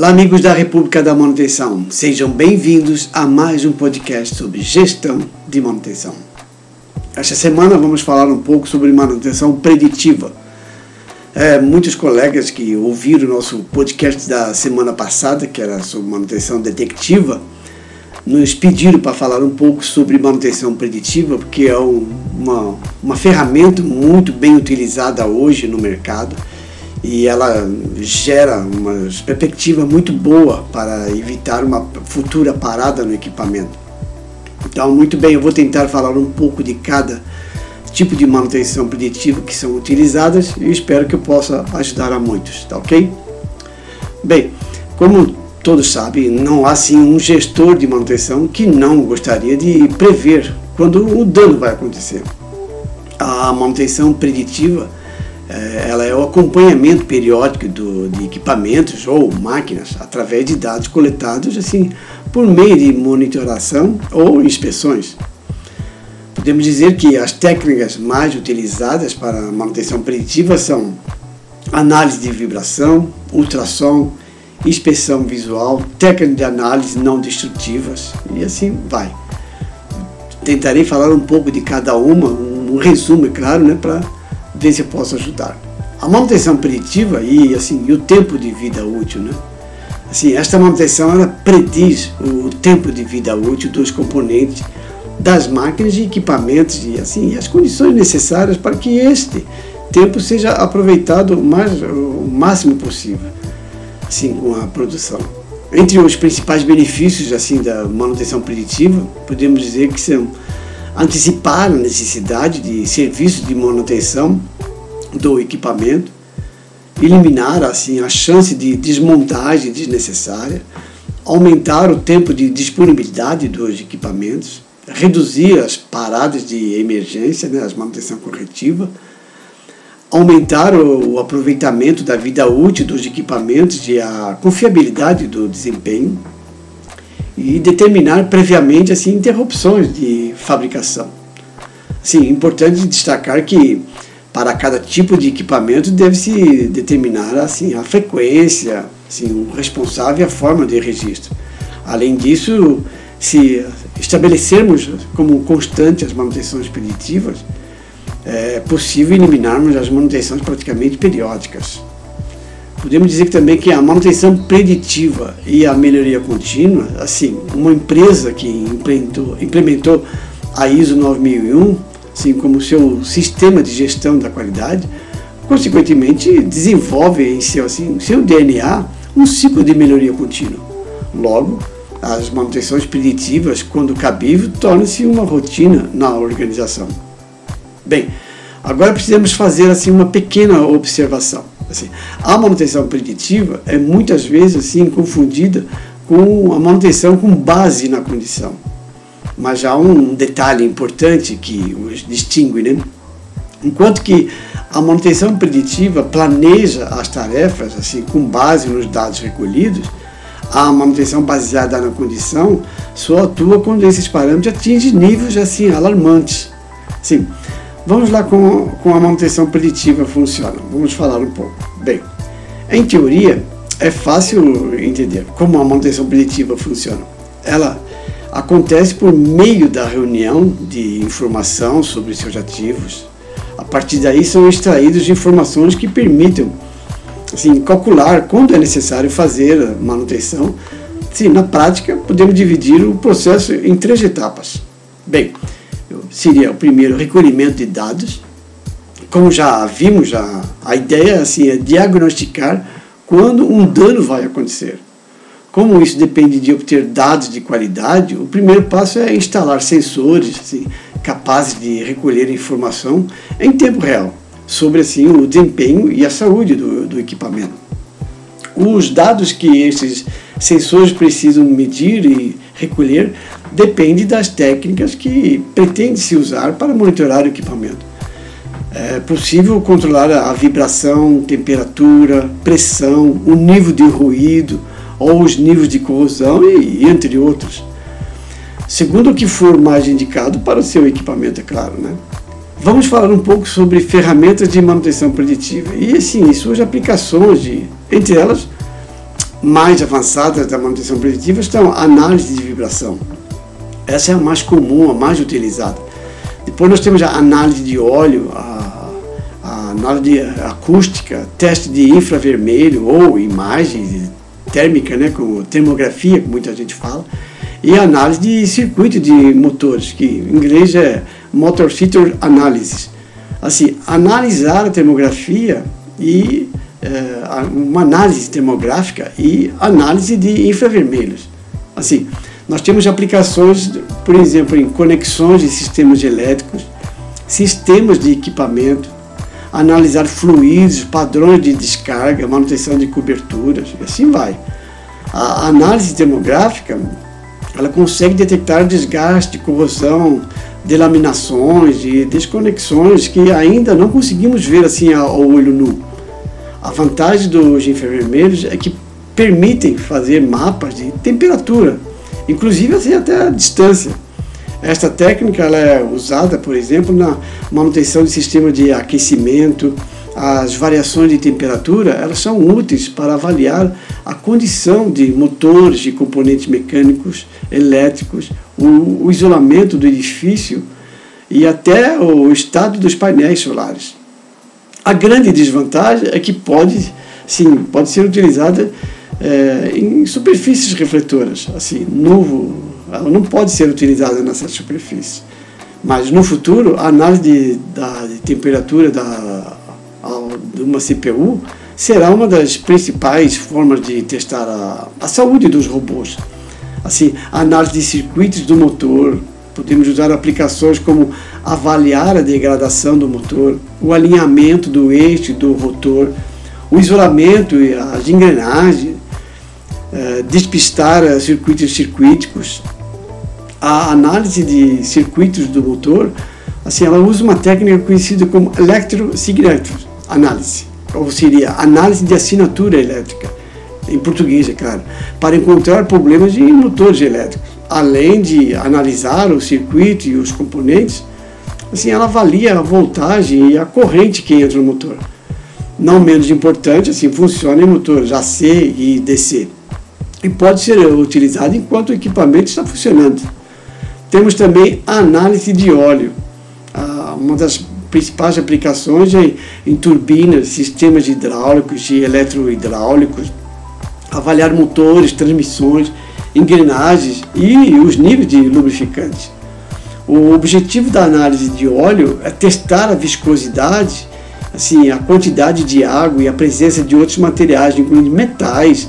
Olá, amigos da República da Manutenção. Sejam bem-vindos a mais um podcast sobre gestão de manutenção. Esta semana vamos falar um pouco sobre manutenção preditiva. É, muitos colegas que ouviram o nosso podcast da semana passada, que era sobre manutenção detectiva, nos pediram para falar um pouco sobre manutenção preditiva, porque é um, uma, uma ferramenta muito bem utilizada hoje no mercado e ela gera uma perspectiva muito boa para evitar uma futura parada no equipamento. Então, muito bem, eu vou tentar falar um pouco de cada tipo de manutenção preditiva que são utilizadas e espero que eu possa ajudar a muitos, tá ok? Bem, como todos sabem, não há sim um gestor de manutenção que não gostaria de prever quando o dano vai acontecer. A manutenção preditiva ela é o acompanhamento periódico do, de equipamentos ou máquinas através de dados coletados assim por meio de monitoração ou inspeções. Podemos dizer que as técnicas mais utilizadas para manutenção preditiva são análise de vibração, ultrassom, inspeção visual, técnicas de análise não destrutivas e assim vai. Tentarei falar um pouco de cada uma, um resumo, é claro, né, para ver se eu posso ajudar. A manutenção preditiva e assim e o tempo de vida útil, né? Assim, esta manutenção ela prediz o tempo de vida útil dos componentes das máquinas e equipamentos e assim as condições necessárias para que este tempo seja aproveitado o, mais, o máximo possível, assim com a produção. Entre os principais benefícios assim da manutenção preditiva, podemos dizer que são antecipar a necessidade de serviços de manutenção do equipamento, eliminar assim a chance de desmontagem desnecessária, aumentar o tempo de disponibilidade dos equipamentos, reduzir as paradas de emergência, né, as manutenção corretiva, aumentar o, o aproveitamento da vida útil dos equipamentos e a confiabilidade do desempenho, e determinar previamente assim interrupções de fabricação. Sim, importante destacar que para cada tipo de equipamento deve-se determinar assim a frequência, assim, o responsável e a forma de registro. Além disso, se estabelecermos como constante as manutenções preditivas, é possível eliminarmos as manutenções praticamente periódicas. Podemos dizer também que a manutenção preditiva e a melhoria contínua, assim, uma empresa que implementou, implementou a ISO 9001, assim como seu sistema de gestão da qualidade, consequentemente desenvolve em seu, assim, seu DNA um ciclo de melhoria contínua. Logo, as manutenções preditivas, quando cabível, tornam-se uma rotina na organização. Bem, agora precisamos fazer assim uma pequena observação. Assim, a manutenção preditiva é muitas vezes assim confundida com a manutenção com base na condição. Mas há um detalhe importante que os distingue, né? Enquanto que a manutenção preditiva planeja as tarefas assim com base nos dados recolhidos, a manutenção baseada na condição só atua quando esses parâmetros atingem níveis assim alarmantes. Sim, Vamos lá com, com a manutenção preditiva funciona. Vamos falar um pouco. Bem, em teoria, é fácil entender como a manutenção preditiva funciona. Ela acontece por meio da reunião de informação sobre seus ativos. A partir daí são extraídas informações que permitem assim, calcular quando é necessário fazer a manutenção. Sim, na prática, podemos dividir o processo em três etapas. Bem, seria o primeiro recolhimento de dados. Como já vimos, já, a ideia assim, é diagnosticar quando um dano vai acontecer. Como isso depende de obter dados de qualidade, o primeiro passo é instalar sensores assim, capazes de recolher informação em tempo real sobre assim, o desempenho e a saúde do, do equipamento. Os dados que esses sensores precisam medir e recolher depende das técnicas que pretende se usar para monitorar o equipamento. É possível controlar a vibração, temperatura, pressão, o nível de ruído ou os níveis de corrosão e entre outros. Segundo o que for mais indicado para o seu equipamento, é claro, né? Vamos falar um pouco sobre ferramentas de manutenção preditiva e, assim, suas aplicações, de, entre elas, mais avançadas da manutenção preditiva estão a análise de vibração. Essa é a mais comum, a mais utilizada. Depois nós temos a análise de óleo, a, a análise acústica, teste de infravermelho ou imagem térmica, né, com termografia, que muita gente fala, e análise de circuito de motores, que em inglês é Motor Feature Analysis. Assim, analisar a termografia e uma análise termográfica e análise de infravermelhos. Assim, nós temos aplicações, por exemplo, em conexões de sistemas elétricos, sistemas de equipamento, analisar fluidos, padrões de descarga, manutenção de coberturas, e assim vai. A análise termográfica, ela consegue detectar desgaste, corrosão, delaminações e desconexões que ainda não conseguimos ver assim ao olho nu. A vantagem dos infravermelhos é que permitem fazer mapas de temperatura, inclusive assim até a distância. Esta técnica ela é usada, por exemplo, na manutenção de sistema de aquecimento. As variações de temperatura elas são úteis para avaliar a condição de motores, de componentes mecânicos, elétricos, o, o isolamento do edifício e até o estado dos painéis solares. A grande desvantagem é que pode, sim, pode ser utilizada é, em superfícies refletoras, assim, novo, ela não pode ser utilizada nessa superfície. Mas no futuro, a análise de, da de temperatura da, de uma CPU será uma das principais formas de testar a, a saúde dos robôs. Assim, a análise de circuitos do motor, podemos usar aplicações como avaliar a degradação do motor, o alinhamento do eixo do rotor, o isolamento e as engrenagens, eh, despistar circuitos circuíticos, a análise de circuitos do motor, assim, ela usa uma técnica conhecida como electrosignature análise, ou seria análise de assinatura elétrica, em português, é claro, para encontrar problemas em motores elétricos. Além de analisar o circuito e os componentes, assim, ela avalia a voltagem e a corrente que entra no motor. Não menos importante, assim, funciona em motores AC e DC. E pode ser utilizado enquanto o equipamento está funcionando. Temos também a análise de óleo. Ah, uma das principais aplicações é em turbinas, sistemas hidráulicos e eletrohidráulicos, avaliar motores, transmissões, engrenagens e os níveis de lubrificantes. O objetivo da análise de óleo é testar a viscosidade, assim, a quantidade de água e a presença de outros materiais, incluindo metais,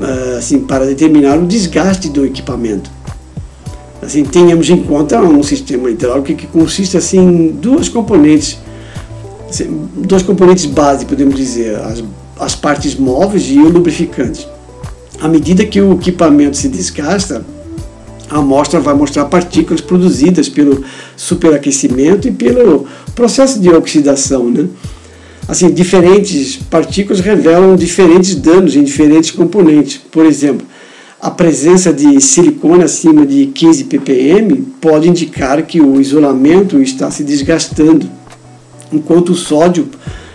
ah, assim, para determinar o desgaste do equipamento assim, tenhamos em conta um sistema hidráulico que consiste assim, em duas componentes, assim, dois componentes básicos, podemos dizer, as, as partes móveis e o lubrificante. À medida que o equipamento se desgasta, a amostra vai mostrar partículas produzidas pelo superaquecimento e pelo processo de oxidação. Né? Assim, diferentes partículas revelam diferentes danos em diferentes componentes. Por exemplo, a presença de silicone acima de 15 ppm pode indicar que o isolamento está se desgastando, enquanto o sódio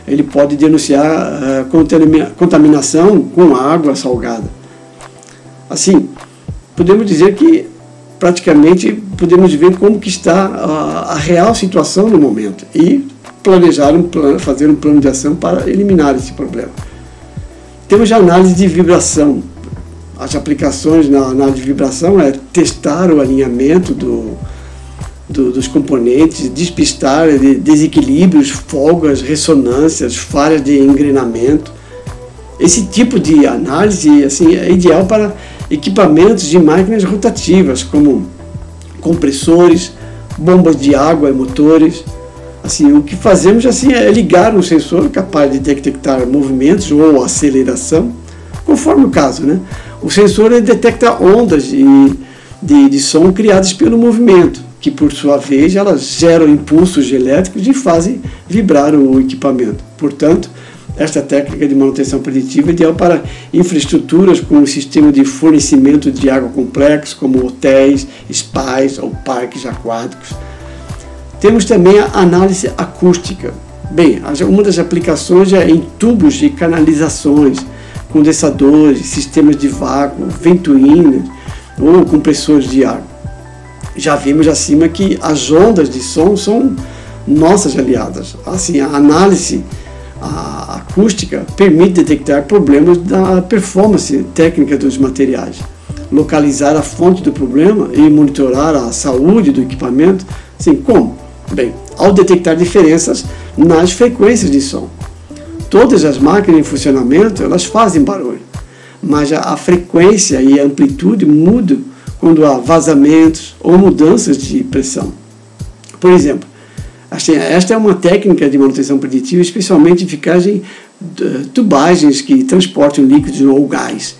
ele pode denunciar uh, contaminação com água salgada. Assim, podemos dizer que praticamente podemos ver como que está a, a real situação no momento e planejar um plano, fazer um plano de ação para eliminar esse problema. Temos a análise de vibração, as aplicações na análise de vibração é testar o alinhamento do, do, dos componentes, despistar desequilíbrios, folgas, ressonâncias, falhas de engrenamento. Esse tipo de análise assim, é ideal para equipamentos de máquinas rotativas, como compressores, bombas de água e motores. Assim, o que fazemos assim, é ligar um sensor capaz de detectar movimentos ou aceleração, conforme o caso, né? O sensor detecta ondas de, de, de som criadas pelo movimento, que por sua vez elas geram impulsos elétricos e fazem vibrar o equipamento. Portanto, esta técnica de manutenção preditiva é ideal para infraestruturas com um sistema de fornecimento de água complexo, como hotéis, spas ou parques aquáticos. Temos também a análise acústica. Bem, uma das aplicações é em tubos de canalizações condensadores, sistemas de vácuo, ventoínas ou compressores de ar. Já vimos acima que as ondas de som são nossas aliadas. Assim, a análise a acústica permite detectar problemas da performance técnica dos materiais, localizar a fonte do problema e monitorar a saúde do equipamento. Assim, como? Bem, ao detectar diferenças nas frequências de som. Todas as máquinas em funcionamento elas fazem barulho, mas a, frequência e a amplitude mudam quando há vazamentos ou mudanças de pressão. Por exemplo, assim, esta é uma técnica de manutenção preditiva especialmente eficaz em eh, tubagens que transportam líquidos ou gás.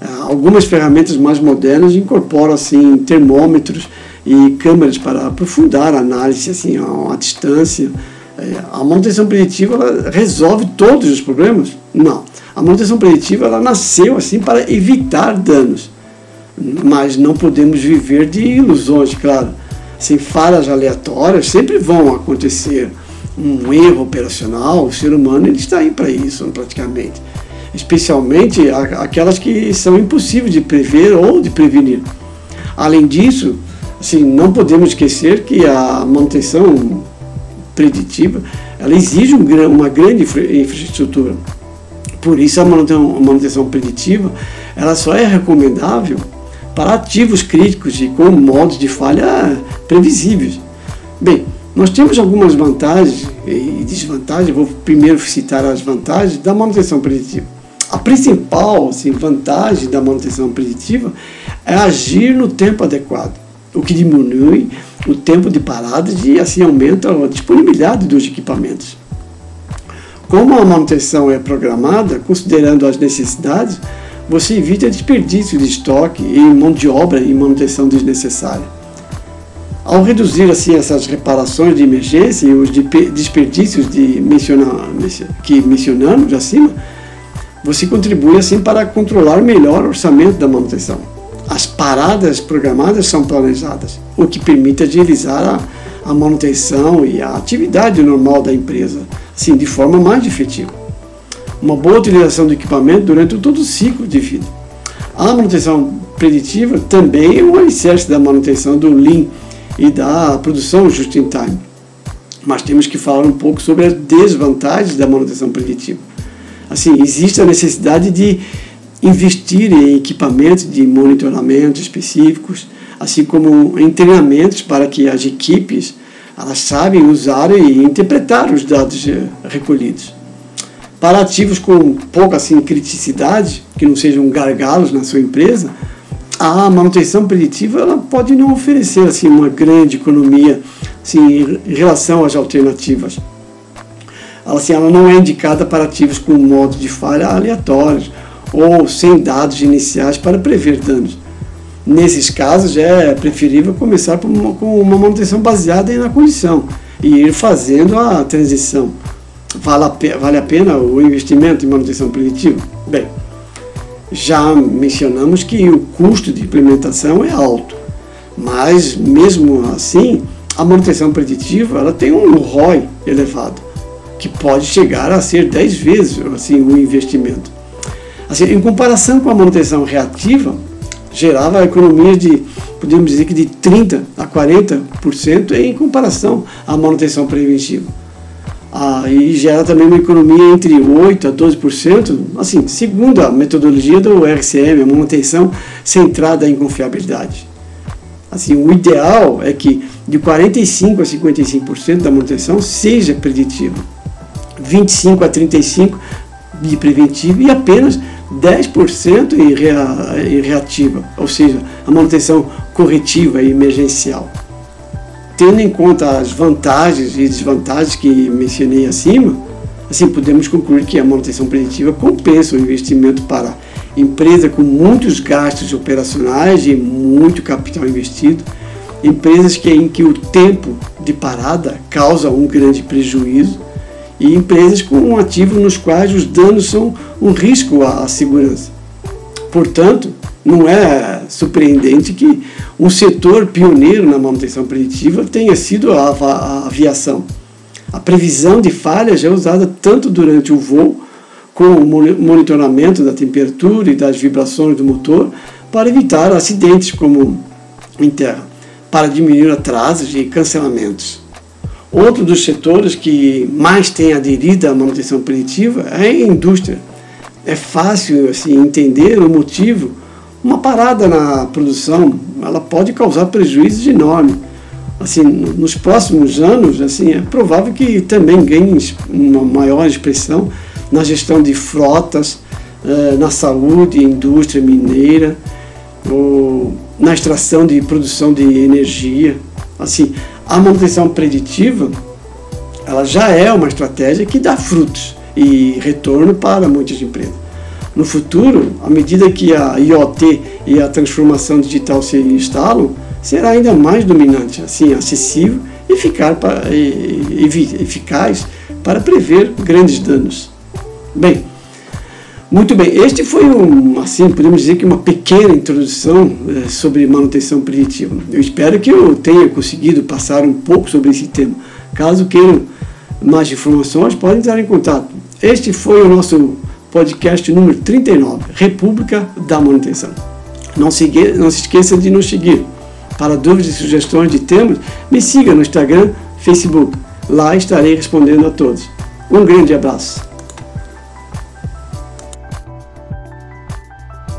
Ah, algumas ferramentas mais modernas incorporam assim termômetros e câmeras para aprofundar a análise assim, a distância. É, a manutenção preditiva resolve todos os problemas? Não. A manutenção preditiva ela nasceu assim para evitar danos. Mas não podemos viver de ilusões, claro. Sem falhas aleatórias sempre vão acontecer. Um erro operacional, o ser humano ele está aí para isso, praticamente. Especialmente aquelas que são impossíveis de prever ou de prevenir. Além disso, assim, não podemos esquecer que a manutenção preditiva ela exige um, uma grande infraestrutura. Por isso a manutenção, a manutenção preditiva ela só é recomendável para ativos críticos e com modos de falha previsíveis. Bem, nós temos algumas vantagens e desvantagens. Vou primeiro citar as vantagens da manutenção preditiva. A principal assim, vantagem da manutenção preditiva é agir no tempo adequado o que diminui o tempo de parada e assim aumenta a disponibilidade dos equipamentos. Como a manutenção é programada, considerando as necessidades, você evita desperdício de estoque e mão de obra e manutenção desnecessária. Ao reduzir assim essas reparações de emergência e os desperdícios de que mencionamos acima, você contribui assim para controlar melhor o orçamento da manutenção as paradas programadas são planejadas, o que permite agilizar a, a manutenção e a atividade normal da empresa, assim, de forma mais efetiva. Uma boa utilização do equipamento durante todo o ciclo de vida. A manutenção preditiva também é um alicerce da manutenção do Lean e da produção just in time. Mas temos que falar um pouco sobre as desvantagens da manutenção preditiva. Assim, existe a necessidade de investir em equipamentos de monitoramento específicos, assim como em treinamentos para que as equipes elas sabem usar e interpretar os dados eh, recolhidos. Para ativos com pouca assim, criticidade, que não sejam gargalos na sua empresa, a manutenção preditiva ela pode não oferecer assim, uma grande economia assim, em relação às alternativas. Ela, assim, ela não é indicada para ativos com modos de falha aleatórios ou sem dados iniciais para prever danos. Nesses casos, é preferível começar uma, com uma manutenção baseada na condição e ir fazendo a transição. Vale a, pena o investimento em manutenção preditiva? Bem, já mencionamos que o custo de implementação é alto, mas mesmo assim, a manutenção preditiva ela tem um ROI elevado, que pode chegar a ser 10 vezes assim, o investimento. Assim, em comparação com a manutenção reativa, gerava economia de, podemos dizer que de 30% a 40% em comparação à manutenção preventiva. Ah, e gera também uma economia entre 8% a 12%, assim, segundo a metodologia do RCM, a manutenção centrada em confiabilidade. Assim, o ideal é que de 45% a 55% da manutenção seja preditiva, 25% a 35% de preventiva e apenas 10% em, em reativa, ou seja, a manutenção corretiva e emergencial. Tendo em conta as vantagens e desvantagens que mencionei acima, assim podemos concluir que a manutenção preditiva compensa o investimento para empresa com muitos gastos operacionais e muito capital investido, empresas que, em que o tempo de parada causa um grande prejuízo e empresas com ativos nos quais os danos são um risco à segurança. Portanto, não é surpreendente que um setor pioneiro na manutenção preditiva tenha sido a aviação. A previsão de falhas é usada tanto durante o voo com o monitoramento da temperatura e das vibrações do motor para evitar acidentes como em terra, para diminuir atrasos e cancelamentos. Outro dos setores que mais tem aderido à manutenção preditiva é a indústria. É fácil assim, entender o motivo. Uma parada na produção ela pode causar prejuízos enormes. Assim, nos próximos anos, assim, é provável que também ganhe uma maior expressão na gestão de frotas, eh, na saúde, indústria mineira, na extração de produção de energia. Assim, a manutenção preditiva, ela já é uma estratégia que dá frutos e retorno para muitas empresas. No futuro, à medida que a IoT e a transformação digital se instalam, será ainda mais dominante, assim, acessível e eficaz para, e, eficaz para prever grandes danos. Bem, muito bem, este foi um, assim, podemos dizer que uma pequena introdução é, sobre manutenção preditiva. Eu espero que eu tenha conseguido passar um pouco sobre esse tema. Caso queiram mais informações, podem entrar em contato. Este foi o nosso podcast número 39, República da Manutenção. Não se, não se esqueça de nos seguir. Para dúvidas e sugestões de temas, me siga no Instagram, Facebook. Lá estarei respondendo a todos. Um grande abraço.